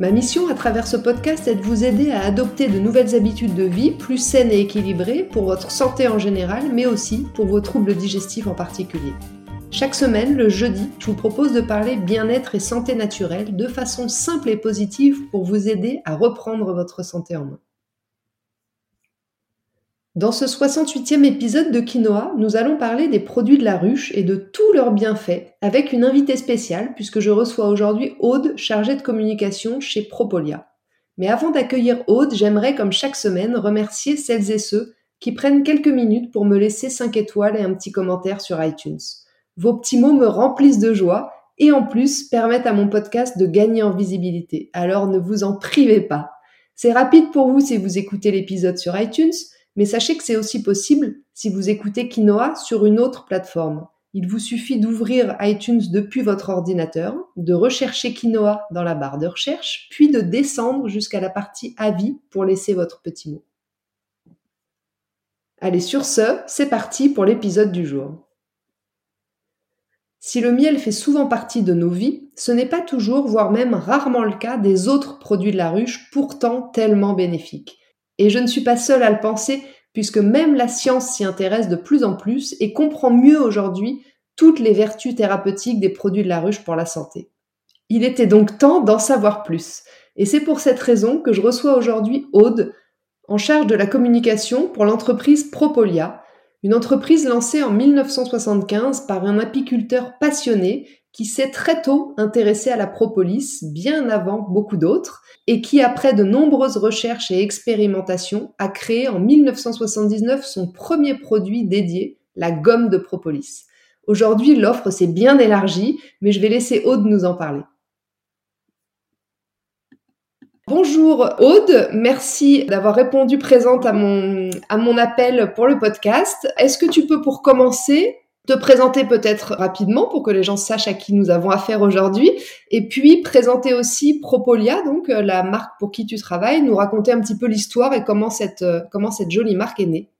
Ma mission à travers ce podcast est de vous aider à adopter de nouvelles habitudes de vie plus saines et équilibrées pour votre santé en général, mais aussi pour vos troubles digestifs en particulier. Chaque semaine, le jeudi, je vous propose de parler bien-être et santé naturelle de façon simple et positive pour vous aider à reprendre votre santé en main. Dans ce 68e épisode de Quinoa, nous allons parler des produits de la ruche et de tous leurs bienfaits avec une invitée spéciale puisque je reçois aujourd'hui Aude, chargée de communication chez Propolia. Mais avant d'accueillir Aude, j'aimerais comme chaque semaine remercier celles et ceux qui prennent quelques minutes pour me laisser 5 étoiles et un petit commentaire sur iTunes. Vos petits mots me remplissent de joie et en plus permettent à mon podcast de gagner en visibilité. Alors ne vous en privez pas. C'est rapide pour vous si vous écoutez l'épisode sur iTunes mais sachez que c'est aussi possible si vous écoutez Quinoa sur une autre plateforme. Il vous suffit d'ouvrir iTunes depuis votre ordinateur, de rechercher Quinoa dans la barre de recherche, puis de descendre jusqu'à la partie avis pour laisser votre petit mot. Allez, sur ce, c'est parti pour l'épisode du jour. Si le miel fait souvent partie de nos vies, ce n'est pas toujours, voire même rarement le cas des autres produits de la ruche, pourtant tellement bénéfiques. Et je ne suis pas seule à le penser, puisque même la science s'y intéresse de plus en plus et comprend mieux aujourd'hui toutes les vertus thérapeutiques des produits de la ruche pour la santé. Il était donc temps d'en savoir plus. Et c'est pour cette raison que je reçois aujourd'hui Aude, en charge de la communication pour l'entreprise Propolia, une entreprise lancée en 1975 par un apiculteur passionné qui s'est très tôt intéressé à la propolis, bien avant beaucoup d'autres, et qui, après de nombreuses recherches et expérimentations, a créé en 1979 son premier produit dédié, la gomme de propolis. Aujourd'hui, l'offre s'est bien élargie, mais je vais laisser Aude nous en parler. Bonjour Aude, merci d'avoir répondu présente à mon, à mon appel pour le podcast. Est-ce que tu peux pour commencer te présenter peut-être rapidement pour que les gens sachent à qui nous avons affaire aujourd'hui, et puis présenter aussi Propolia, donc euh, la marque pour qui tu travailles, nous raconter un petit peu l'histoire et comment cette, euh, jolie marque est née.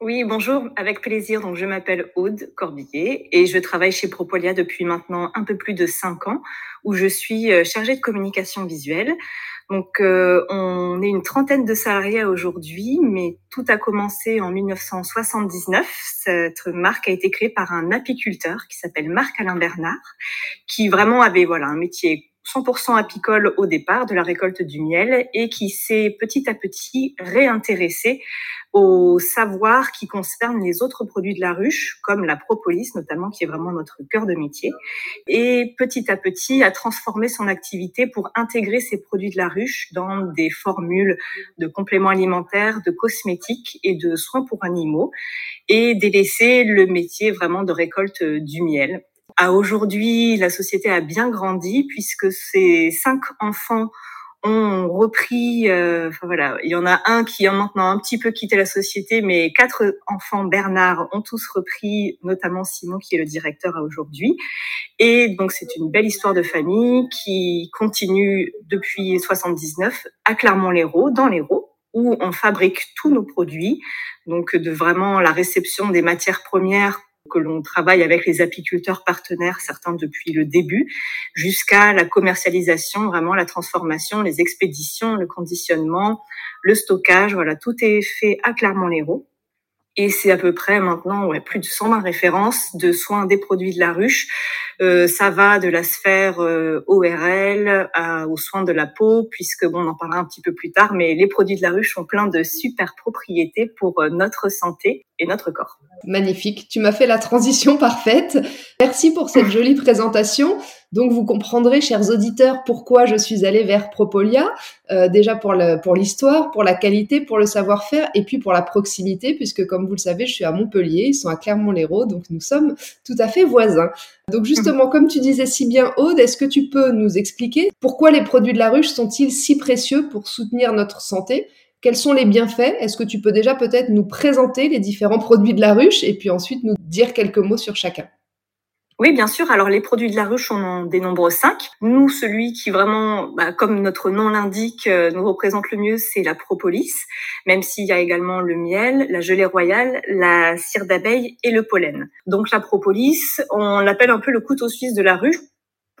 Oui, bonjour, avec plaisir. Donc, je m'appelle Aude Corbillet et je travaille chez Propolia depuis maintenant un peu plus de cinq ans, où je suis euh, chargée de communication visuelle. Donc, euh, on est une trentaine de salariés aujourd'hui, mais tout a commencé en 1979. Cette marque a été créée par un apiculteur qui s'appelle Marc-Alain Bernard, qui vraiment avait voilà un métier 100% apicole au départ de la récolte du miel et qui s'est petit à petit réintéressé au savoir qui concerne les autres produits de la ruche, comme la propolis notamment, qui est vraiment notre cœur de métier, et petit à petit a transformé son activité pour intégrer ces produits de la ruche dans des formules de compléments alimentaires, de cosmétiques et de soins pour animaux, et délaisser le métier vraiment de récolte du miel. À aujourd'hui, la société a bien grandi puisque ces cinq enfants ont repris, euh, enfin voilà, il y en a un qui a maintenant un petit peu quitté la société, mais quatre enfants Bernard ont tous repris, notamment Simon qui est le directeur à aujourd'hui. Et donc c'est une belle histoire de famille qui continue depuis 79 à Clermont-Lérault, dans l'Hérault où on fabrique tous nos produits, donc de vraiment la réception des matières premières que l'on travaille avec les apiculteurs partenaires, certains depuis le début, jusqu'à la commercialisation, vraiment la transformation, les expéditions, le conditionnement, le stockage, voilà, tout est fait à Clermont-Lérault. Et c'est à peu près maintenant ouais, plus de 120 références de soins des produits de la ruche. Euh, ça va de la sphère euh, ORL à, aux soins de la peau, puisque bon, on en parlera un petit peu plus tard, mais les produits de la ruche ont plein de super propriétés pour euh, notre santé notre corps. Magnifique, tu m'as fait la transition parfaite. Merci pour cette jolie présentation. Donc vous comprendrez, chers auditeurs, pourquoi je suis allée vers Propolia. Euh, déjà pour pour l'histoire, pour la qualité, pour le savoir-faire, et puis pour la proximité, puisque comme vous le savez, je suis à Montpellier, ils sont à Clermont-Lérault, donc nous sommes tout à fait voisins. Donc justement, comme tu disais si bien, Aude, est-ce que tu peux nous expliquer pourquoi les produits de la ruche sont-ils si précieux pour soutenir notre santé Quels sont les bienfaits? Est-ce que tu peux déjà peut-être nous présenter les différents produits de la ruche et puis ensuite nous dire quelques mots sur chacun? Oui, bien sûr. Alors, les produits de la ruche, on en dénombre cinq. Nous, celui qui vraiment, bah, comme notre nom l'indique, euh, nous représente le mieux, c'est la propolis, même s'il y a également le miel, la gelée royale, la cire d'abeille et le pollen. Donc, la propolis, on l'appelle un peu le couteau suisse de la ruche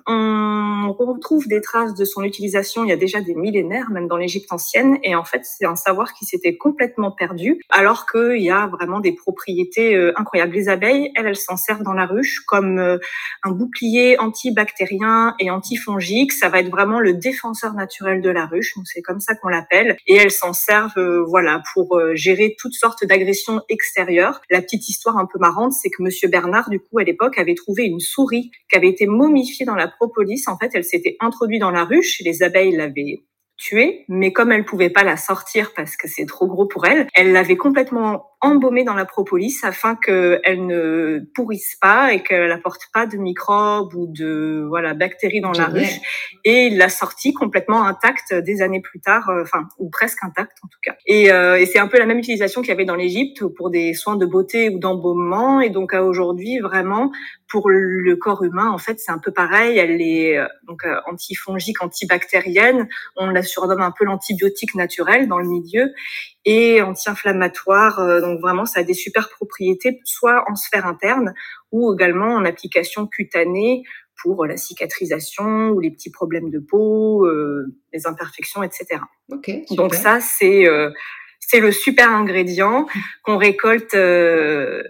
on retrouve des traces de son utilisation il y a déjà des millénaires, même dans l'Égypte ancienne, et en fait c'est un savoir qui s'était complètement perdu, alors qu'il y a vraiment des propriétés euh, incroyables. Les abeilles, elles, elles s'en servent dans la ruche comme euh, un bouclier antibactérien et antifongique. Ça va être vraiment le défenseur naturel de la ruche, donc c'est comme ça qu'on l'appelle, et elles s'en servent, euh, voilà, pour gérer toutes sortes d'agressions extérieures. La petite histoire un peu marrante, c'est que Monsieur Bernard, du coup, à l'époque, avait trouvé une souris qui avait été momifiée dans la propolis, en fait, elle s'était introduite dans la ruche, les abeilles l'avaient tuée, mais comme elle pouvait pas la sortir parce que c'est trop gros pour elle, elle l'avait complètement embaumée dans la propolis afin qu'elle ne pourrisse pas et qu'elle apporte pas de microbes ou de voilà bactéries dans la ruche. Et il l'a sortie complètement intacte des années plus tard, euh, enfin ou presque intacte en tout cas. Et, euh, et c'est un peu la même utilisation qu'il y avait dans l'Égypte pour des soins de beauté ou d'embaumement. Et donc à aujourd'hui vraiment pour le corps humain, en fait, c'est un peu pareil. Elle est euh, donc euh, antifongique, antibactérienne. On la surnomme un peu l'antibiotique naturel dans le milieu et anti-inflammatoire. Euh, donc vraiment, ça a des super propriétés, soit en sphère interne ou également en application cutanée pour la cicatrisation ou les petits problèmes de peau, les imperfections, etc. Okay, donc ça, c'est c'est le super ingrédient qu'on récolte euh,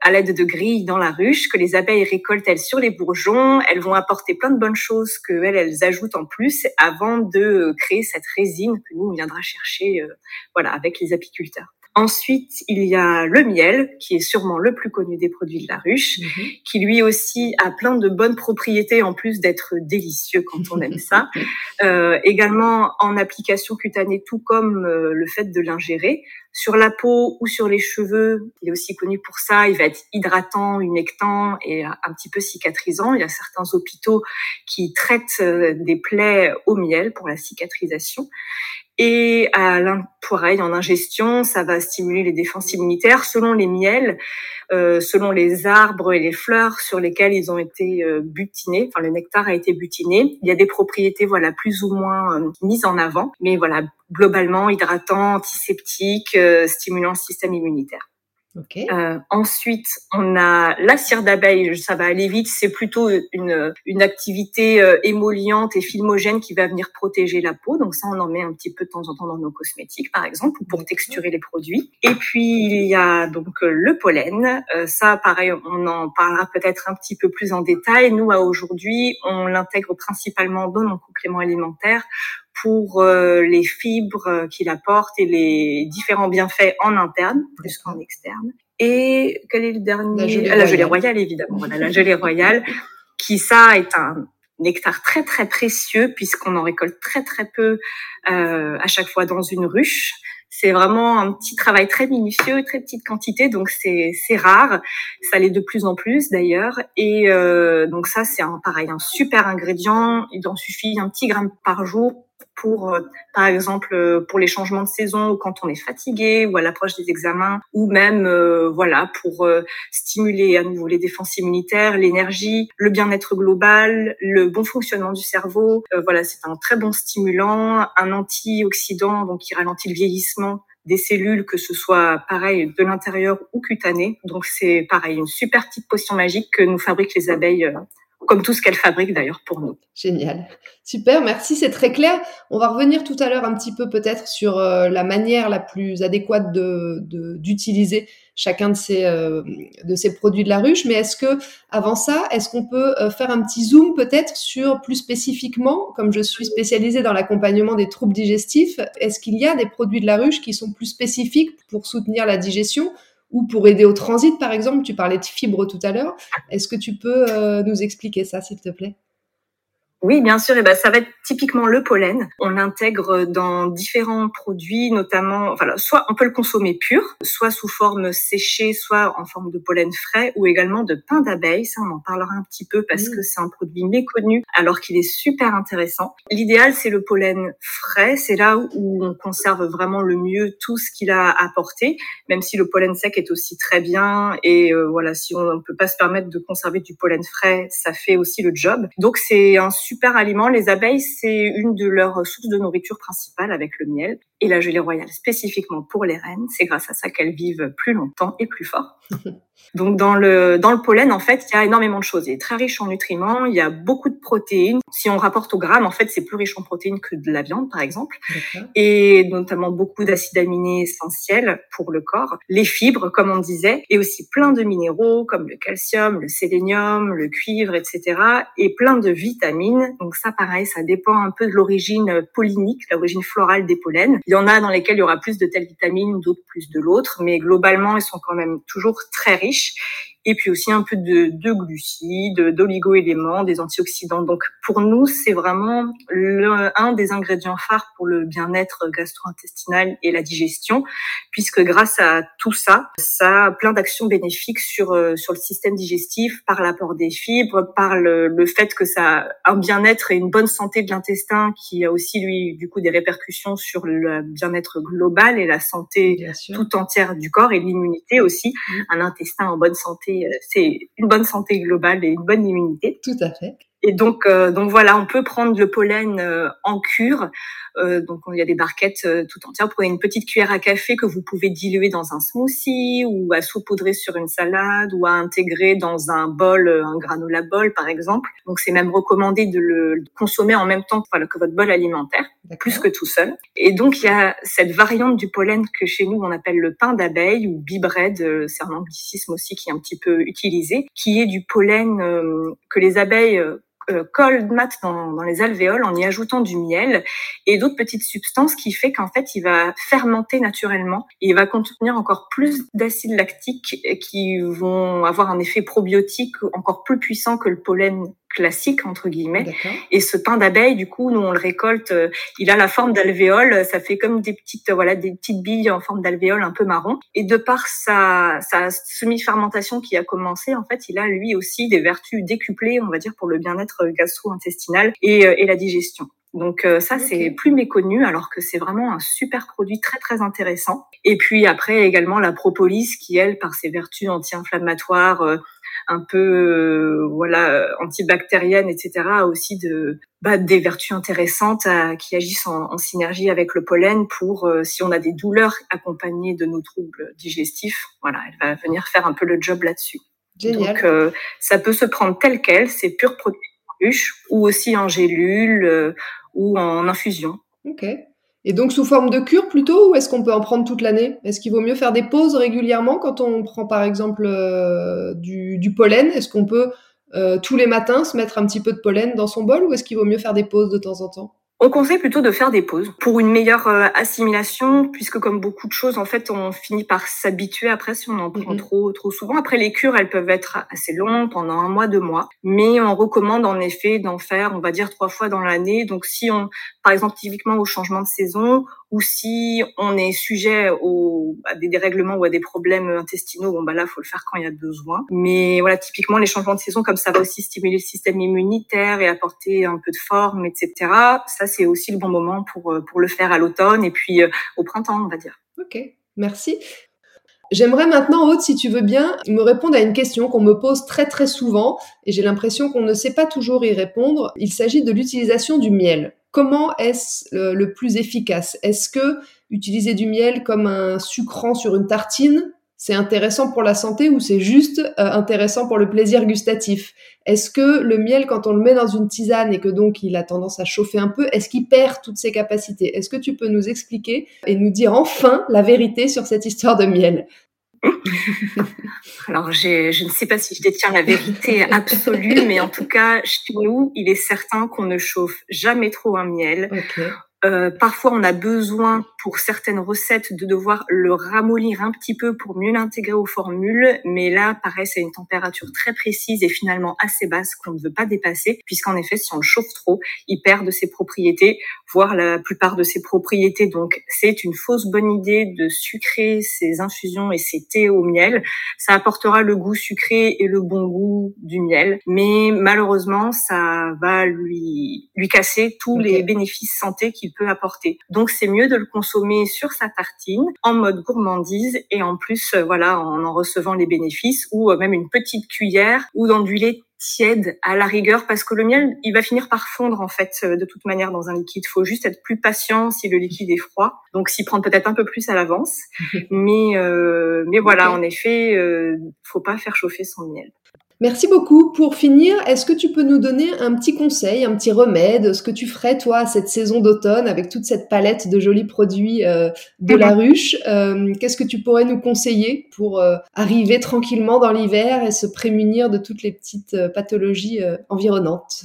à l'aide de grilles dans la ruche, que les abeilles récoltent elles sur les bourgeons. Elles vont apporter plein de bonnes choses que elles, elles ajoutent en plus avant de créer cette résine que nous on viendra chercher, euh, voilà, avec les apiculteurs. Ensuite, il y a le miel, qui est sûrement le plus connu des produits de la ruche, mhm. qui lui aussi a plein de bonnes propriétés en plus d'être délicieux quand on aime ça. Euh, également en application cutanée, tout comme euh, le fait de l'ingérer. Sur la peau ou sur les cheveux, il est aussi connu pour ça. Il va être hydratant, humectant et un petit peu cicatrisant. Il y a certains hôpitaux qui traitent euh, des plaies au miel pour la cicatrisation. Et à pareil, en ingestion, ça va stimuler les défenses immunitaires selon les miels, euh, selon les arbres et les fleurs sur lesquels ils ont été euh, butinés. Enfin, le nectar a été butiné. Il y a des propriétés, voilà, plus ou moins euh, mises en avant, mais voilà, globalement hydratant, antiseptique, euh, stimulant le système immunitaire. Euh, ensuite, on a la cire d'abeille, ça va aller vite, c'est plutôt une, une activité euh, émolliente et filmogène qui va venir protéger la peau. Donc ça, on en met un petit peu de temps en temps dans nos cosmétiques, par exemple, pour texturer les produits. Et puis, il y a donc euh, le pollen. Euh, ça, pareil, on en parlera peut-être un petit peu plus en détail. Nous, à aujourd'hui, on l'intègre principalement dans nos compléments alimentaires pour euh, les fibres qu'il apporte et les différents bienfaits en interne plus qu'en externe. Et quel est le dernier? La gelée, la gelée royale, évidemment. Voilà, la gelée royale, qui ça est un nectar très très précieux puisqu'on en récolte très très peu euh, à chaque fois dans une ruche. C'est vraiment un petit travail très minutieux, très petite quantité, donc c'est c'est rare. Ça l'est de plus en plus d'ailleurs. Et euh, donc ça c'est un pareil un super ingrédient. Il en suffit un petit gramme par jour pour, euh, par exemple, euh, pour les changements de saison ou quand on est fatigué ou à l'approche des examens, ou même, euh, voilà, pour stimuler à nouveau les défenses immunitaires, l'énergie, le bien-être global, le bon fonctionnement du cerveau. voilà, c'est un très bon stimulant, un antioxydant, donc qui ralentit le vieillissement des cellules, que ce soit pareil de l'intérieur ou cutané. Donc c'est pareil, une super petite potion magique que nous fabriquent les abeilles comme tout ce qu'elle fabrique d'ailleurs pour nous. Génial. Super, merci, c'est très clair. On va revenir tout à l'heure un petit peu peut-être sur euh, la manière la plus adéquate d'utiliser chacun de ces, euh, de ces produits de la ruche. Mais est-ce que, avant ça, est-ce qu'on peut euh, faire un petit zoom peut-être sur plus spécifiquement, comme je suis spécialisée dans l'accompagnement des troubles digestifs, est-ce qu'il y a des produits de la ruche qui sont plus spécifiques pour soutenir la digestion ou pour aider au transit, par exemple. Tu parlais de fibres tout à l'heure. Est-ce que tu peux euh, nous expliquer ça, s'il te plaît? Oui, bien sûr. Et ben, ça va être typiquement le pollen. On l'intègre dans différents produits, notamment, voilà, soit on peut le consommer pur, soit sous forme séchée, soit en forme de pollen frais, ou également de pain d'abeille. Ça, on en parlera un petit peu parce que c'est un produit méconnu, alors qu'il est super intéressant. L'idéal, c'est le pollen frais. C'est là où on conserve vraiment le mieux tout ce qu'il a apporté, même si le pollen sec est aussi très bien. Et euh, voilà, si on ne peut pas se permettre de conserver du pollen frais, ça fait aussi le job. Donc c'est un super aliment. Les abeilles, c'est une de leurs sources de nourriture principale avec le miel. Et la gelée royale spécifiquement pour les reines, c'est grâce à ça qu'elles vivent plus longtemps et plus fort. Donc dans le dans le pollen en fait, il y a énormément de choses. Il est très riche en nutriments, il y a beaucoup de protéines. Si on rapporte au gramme, en fait, c'est plus riche en protéines que de la viande par exemple, et notamment beaucoup d'acides aminés essentiels pour le corps, les fibres comme on disait, et aussi plein de minéraux comme le calcium, le sélénium, le cuivre, etc. et plein de vitamines. Donc ça pareil, ça dépend un peu de l'origine pollinique, l'origine florale des pollens. Il y en a dans lesquels il y aura plus de telle vitamine, d'autres plus de l'autre, mais globalement, ils sont quand même toujours très riches et puis aussi un peu de, de glucides, d'oligo-éléments, des antioxydants. Donc pour nous, c'est vraiment un des ingrédients phares pour le bien-être gastro-intestinal et la digestion, puisque grâce à tout ça, ça a plein d'actions bénéfiques sur euh, sur le système digestif, par l'apport des fibres, par le, le fait que ça a un bien-être et une bonne santé de l'intestin, qui a aussi lui du coup des répercussions sur le bien-être global et la santé tout entière du corps et l'immunité aussi. Mmh. Un intestin en bonne santé, c'est une bonne santé globale et une bonne immunité. Tout à fait. Et donc, euh, donc voilà, on peut prendre le pollen euh, en cure. Euh, donc il y a des barquettes tout entières. Vous prenez une petite cuillère à café que vous pouvez diluer dans un smoothie ou à saupoudrer sur une salade ou à intégrer dans un bol, un granola bol par exemple. Donc c'est même recommandé de le consommer en même temps que votre bol alimentaire, plus que tout seul. Et donc il y a cette variante du pollen que chez nous on appelle le pain d'abeille ou bee bread, c'est un anglicisme aussi qui est un petit peu utilisé, qui est du pollen que les abeilles euh, cold mat dans, dans, les alvéoles en y ajoutant du miel et d'autres petites substances qui fait qu'en fait il va fermenter naturellement et il va contenir encore plus d'acides lactiques qui vont avoir un effet probiotique encore plus puissant que le pollen classique entre guillemets. Et ce pain d'abeille, du coup, nous on le récolte. Euh, il a la forme d'alvéole. Ça fait comme des petites, voilà, des petites billes en forme d'alvéole un peu marron. Et de par sa, sa semi-fermentation qui a commencé, en fait, il a lui aussi des vertus décuplées, on va dire, pour le bien-être gastro-intestinal et, euh, et la digestion. Donc euh, ça, c'est plus méconnu, alors que c'est vraiment un super produit très très intéressant. Et puis après également la propolis, qui elle, par ses vertus anti-inflammatoires, un peu euh, voilà antibactérienne, etc. a aussi de bah, des vertus intéressantes qui agissent en, synergie avec le pollen pour euh, si on a des douleurs accompagnées de nos troubles digestifs, voilà, elle va venir faire un peu le job là-dessus. Donc euh, ça peut se prendre tel quel, c'est pur produit ou aussi en gélule ou en infusion. Ok. Et donc sous forme de cure plutôt, ou est-ce qu'on peut en prendre toute l'année? Est-ce qu'il vaut mieux faire des pauses régulièrement quand on prend par exemple euh, du, pollen? Est-ce qu'on peut euh, tous les matins se mettre un petit peu de pollen dans son bol, ou est-ce qu'il vaut mieux faire des pauses de temps en temps? On conseille plutôt de faire des pauses pour une meilleure euh, assimilation, puisque comme beaucoup de choses, en fait, on finit par s'habituer après si on en prend trop trop souvent. Après, les cures, elles peuvent être assez longues, pendant un mois, deux mois, mais on recommande en effet d'en faire, on va dire trois fois dans l'année. Donc, si on, par exemple, typiquement au changement de saison, ou si on est sujet au, à des dérèglements ou à des problèmes intestinaux, bon bah là faut le faire quand il y a besoin. Mais voilà, typiquement les changements de saison comme ça va aussi stimuler le système immunitaire et apporter un peu de forme, etc. Ça c'est aussi le bon moment pour euh, pour le faire à l'automne et puis euh, au printemps, on va dire. Ok, merci. J'aimerais maintenant, Aude, si tu veux bien, me répondre à une question qu'on me pose très très souvent et j'ai l'impression qu'on ne sait pas toujours y répondre. Il s'agit de l'utilisation du miel. Comment est-ce le, plus efficace? Est-ce que utiliser du miel comme un sucrant sur une tartine, c'est intéressant pour la santé ou c'est juste euh, intéressant pour le plaisir gustatif? Est-ce que le miel, quand on le met dans une tisane et que donc il a tendance à chauffer un peu, est-ce qu'il perd toutes ses capacités? Est-ce que tu peux nous expliquer et nous dire enfin la vérité sur cette histoire de miel? Alors, je ne sais pas si je détiens la vérité absolue, mais en tout cas, chez nous, il est certain qu'on ne chauffe jamais trop un miel. Euh, parfois, on a besoin pour certaines recettes de devoir le ramollir un petit peu pour mieux l'intégrer aux formules, mais là, pareil, c'est une température très précise et finalement assez basse qu'on ne veut pas dépasser, puisqu'en effet, si on le chauffe trop, il perd de ses propriétés, voire la plupart de ses propriétés. Donc, c'est une fausse bonne idée de sucrer ses infusions et ses thés au miel. Ça apportera le goût sucré et le bon goût du miel, mais malheureusement, ça va lui lui casser tous les bénéfices santé qu'il peut apporter. Donc, c'est mieux de le consommer sur sa tartine en mode gourmandise et en plus, euh, voilà, en en recevant les bénéfices ou euh, même une petite cuillère ou dans du lait tiède à la rigueur parce que le miel il va finir par fondre en fait euh, de toute manière dans un liquide. Il faut juste être plus patient si le liquide est froid. Donc s'y prendre peut-être un peu plus à l'avance. mais euh, mais voilà, en effet, euh, faut pas faire chauffer son miel. Merci beaucoup. Pour finir, est-ce que tu peux nous donner un petit conseil, un petit remède, ce que tu ferais toi cette saison d'automne avec toute cette palette de jolis produits euh, de la mhm. ruche euh, Qu'est-ce que tu pourrais nous conseiller pour euh, arriver tranquillement dans l'hiver et se prémunir de toutes les petites pathologies environnantes?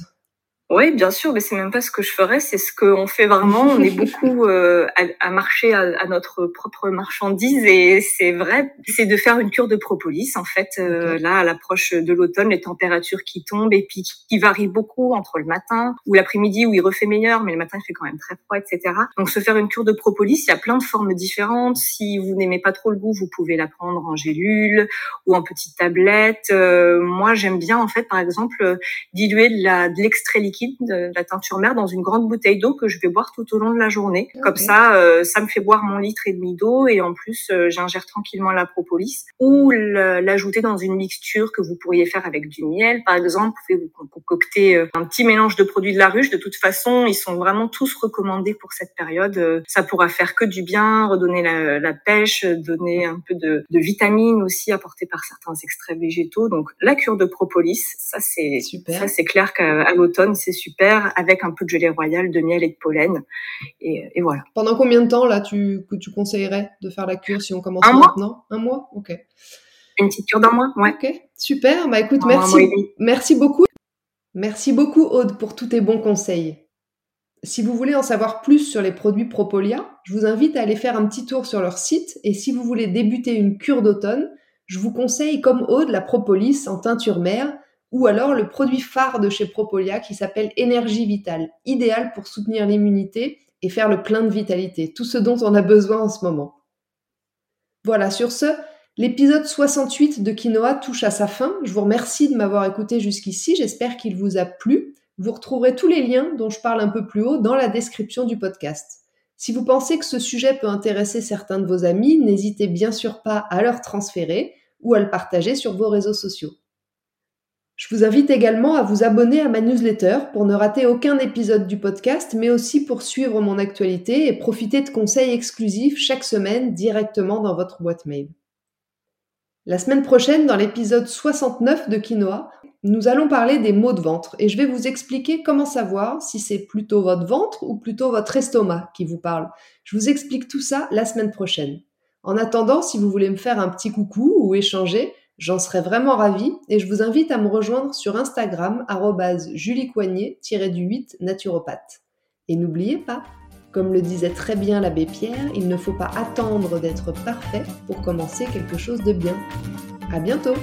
Oui, bien sûr, mais c'est même pas ce que je ferais, c'est ce qu'on fait vraiment. On est beaucoup euh, à, marcher à, notre propre marchandise et c'est vrai, c'est de faire une cure de propolis. En fait, euh, là, à l'approche de l'automne, les températures qui tombent et puis qui varient beaucoup entre le matin ou l'après-midi où il refait meilleur, mais le matin il fait quand même très froid, etc. Donc se faire une cure de propolis, il y a plein de formes différentes. Si vous n'aimez pas trop le goût, vous pouvez la prendre en gélule ou en petite tablette. Euh, moi, j'aime bien en fait, par exemple, diluer de l'extrait liquide de la teinture mère dans une grande bouteille d'eau que je vais boire tout au long de la journée. Comme ça, euh, ça me fait boire mon litre et demi d'eau et en plus, euh, j'ingère tranquillement la propolis ou l'ajouter dans une mixture que vous pourriez faire avec du miel, par exemple. Vous pouvez vous concocter euh, un petit mélange de produits de la ruche. De toute façon, ils sont vraiment tous recommandés pour cette période. Ça pourra faire que du bien, redonner la, la pêche, donner un peu de, de vitamines aussi apportées par certains extraits végétaux. Donc, la cure de propolis, ça c'est ça c'est clair qu'à l'automne, c'est super, avec un peu de gelée royale, de miel et de pollen. Et, voilà. Pendant combien de temps, là, tu, que tu conseillerais de faire la cure si on commence maintenant? Un mois? Ok. Une petite cure d'un mois, ouais. Ok, super. Bah écoute, merci, merci beaucoup. Merci beaucoup, Aude, pour tous tes bons conseils. Si vous voulez en savoir plus sur les produits Propolia, je vous invite à aller faire un petit tour sur leur site. Et si vous voulez débuter une cure d'automne, je vous conseille, comme Aude, la Propolis en teinture mère ou alors le produit phare de chez Propolia qui s'appelle Énergie Vitale, idéal pour soutenir l'immunité et faire le plein de vitalité, tout ce dont on a besoin en ce moment. Voilà, sur ce, l'épisode 68 de Quinoa touche à sa fin. Je vous remercie de m'avoir écouté jusqu'ici, j'espère qu'il vous a plu. Vous retrouverez tous les liens dont je parle un peu plus haut dans la description du podcast. Si vous pensez que ce sujet peut intéresser certains de vos amis, n'hésitez bien sûr pas à leur transférer ou à le partager sur vos réseaux sociaux. Je vous invite également à vous abonner à ma newsletter pour ne rater aucun épisode du podcast, mais aussi pour suivre mon actualité et profiter de conseils exclusifs chaque semaine directement dans votre boîte mail. La semaine prochaine, dans l'épisode 69 de Quinoa, nous allons parler des maux de ventre et je vais vous expliquer comment savoir si c'est plutôt votre ventre ou plutôt votre estomac qui vous parle. Je vous explique tout ça la semaine prochaine. En attendant, si vous voulez me faire un petit coucou ou échanger, J'en serais vraiment ravie et je vous invite à me rejoindre sur Instagram juliecoignet-du8 naturopathe. Et n'oubliez pas, comme le disait très bien l'abbé Pierre, il ne faut pas attendre d'être parfait pour commencer quelque chose de bien. À bientôt!